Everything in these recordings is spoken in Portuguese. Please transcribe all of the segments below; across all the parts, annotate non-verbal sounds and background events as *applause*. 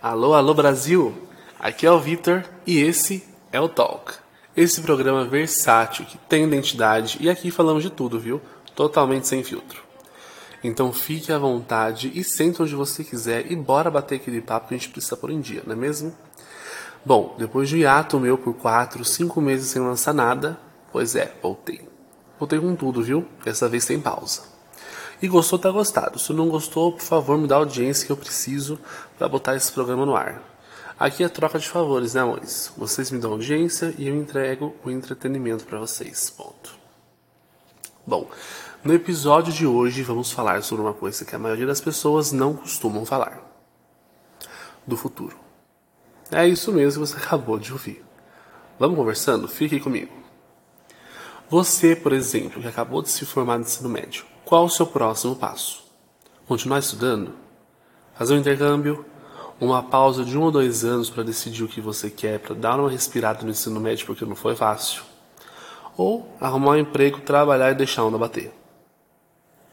Alô, alô Brasil! Aqui é o Vitor e esse é o Talk. Esse programa versátil que tem identidade e aqui falamos de tudo, viu? Totalmente sem filtro. Então fique à vontade e sente onde você quiser e bora bater aquele papo que a gente precisa por em dia, não é mesmo? Bom, depois de hiato meu por 4, 5 meses sem lançar nada, pois é, voltei. Voltei com tudo, viu? Dessa vez sem pausa. E gostou, tá gostado. Se não gostou, por favor, me dá audiência que eu preciso para botar esse programa no ar. Aqui é troca de favores, né, amores? Vocês me dão audiência e eu entrego o entretenimento para vocês. Ponto. Bom, no episódio de hoje vamos falar sobre uma coisa que a maioria das pessoas não costumam falar: do futuro. É isso mesmo que você *laughs* acabou de ouvir. Vamos conversando? Fique comigo. Você, por exemplo, que acabou de se formar no ensino médio, qual o seu próximo passo? Continuar estudando? Fazer um intercâmbio? Uma pausa de um ou dois anos para decidir o que você quer, para dar uma respirada no ensino médio porque não foi fácil? Ou arrumar um emprego, trabalhar e deixar a onda bater?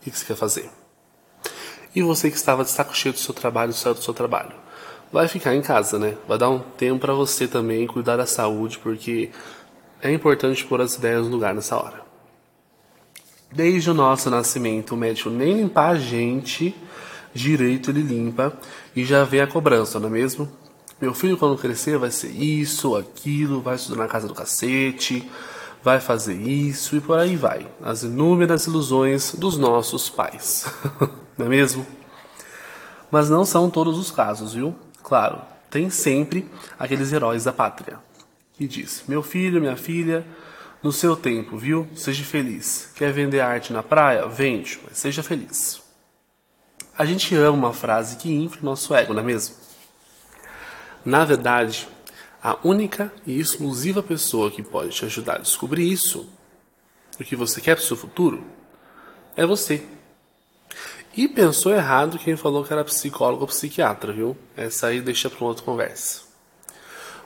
O que você quer fazer? E você que estava de saco cheio do seu trabalho, saiu do seu trabalho? Vai ficar em casa, né? Vai dar um tempo para você também cuidar da saúde, porque é importante pôr as ideias no lugar nessa hora. Desde o nosso nascimento, o médico nem limpar a gente direito ele limpa e já vem a cobrança, não é mesmo? Meu filho, quando crescer, vai ser isso, aquilo, vai estudar na casa do cacete, vai fazer isso e por aí vai. As inúmeras ilusões dos nossos pais, *laughs* não é mesmo? Mas não são todos os casos, viu? Claro, tem sempre aqueles heróis da pátria que diz: Meu filho, minha filha, no seu tempo, viu? Seja feliz. Quer vender arte na praia? Vende, mas seja feliz. A gente ama uma frase que infla o nosso ego, não é mesmo? Na verdade, a única e exclusiva pessoa que pode te ajudar a descobrir isso, o que você quer para o seu futuro, é você. E pensou errado quem falou que era psicólogo ou psiquiatra, viu? Essa aí deixa para outra conversa.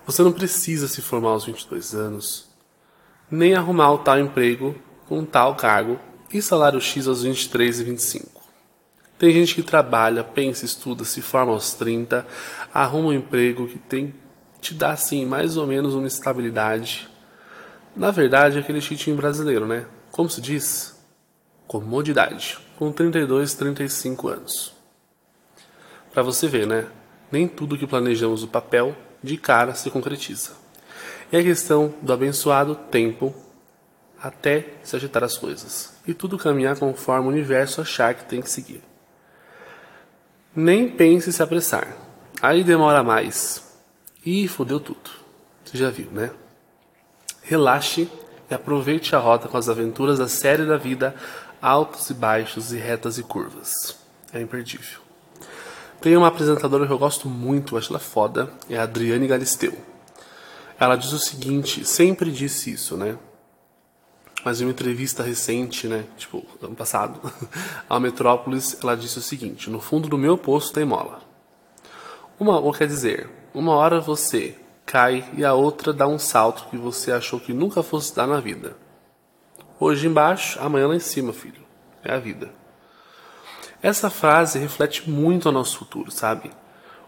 Você não precisa se formar aos 22 anos, nem arrumar o tal emprego com tal cargo e salário X aos 23 e 25. Tem gente que trabalha, pensa, estuda, se forma aos 30, arruma um emprego que tem te dá assim mais ou menos uma estabilidade. Na verdade, é aquele chitinho brasileiro, né? Como se diz? Comodidade, com 32, 35 anos. Para você ver, né? Nem tudo que planejamos no papel de cara se concretiza. E a questão do abençoado tempo até se agitar as coisas e tudo caminhar conforme o universo achar que tem que seguir. Nem pense se apressar. Aí demora mais. E fodeu tudo. Você já viu, né? Relaxe e aproveite a rota com as aventuras da série da vida, altos e baixos e retas e curvas. É imperdível. Tem uma apresentadora que eu gosto muito, acho ela foda, é a Adriane Galisteu. Ela diz o seguinte, sempre disse isso, né? Mas em uma entrevista recente, né, tipo, ano passado, *laughs* a Metrópolis, ela disse o seguinte: No fundo do meu poço tem mola. Uma, ou quer dizer, uma hora você cai e a outra dá um salto que você achou que nunca fosse dar na vida. Hoje embaixo, amanhã lá em cima, filho. É a vida. Essa frase reflete muito o nosso futuro, sabe?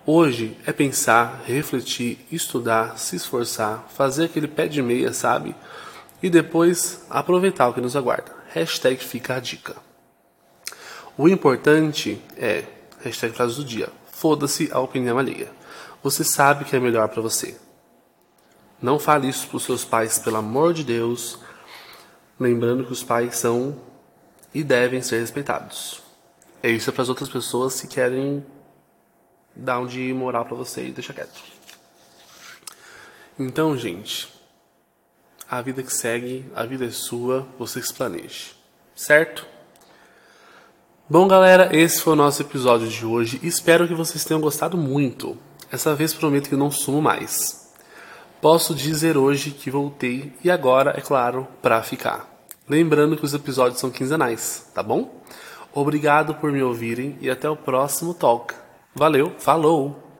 Hoje é pensar, refletir, estudar, se esforçar, fazer aquele pé de meia, sabe? E depois aproveitar o que nos aguarda. Hashtag fica a dica. O importante é, hashtag frase do dia, foda-se a opinião alheia. Você sabe que é melhor para você. Não fale isso para os seus pais, pelo amor de Deus. Lembrando que os pais são e devem ser respeitados. É isso para as outras pessoas que querem dar um de moral para você e deixa quieto. Então, gente, a vida que segue, a vida é sua, você se planeje, certo? Bom, galera, esse foi o nosso episódio de hoje. Espero que vocês tenham gostado muito. Essa vez prometo que não sumo mais. Posso dizer hoje que voltei e agora, é claro, para ficar. Lembrando que os episódios são quinzenais, tá bom? Obrigado por me ouvirem e até o próximo talk. Valeu, falou!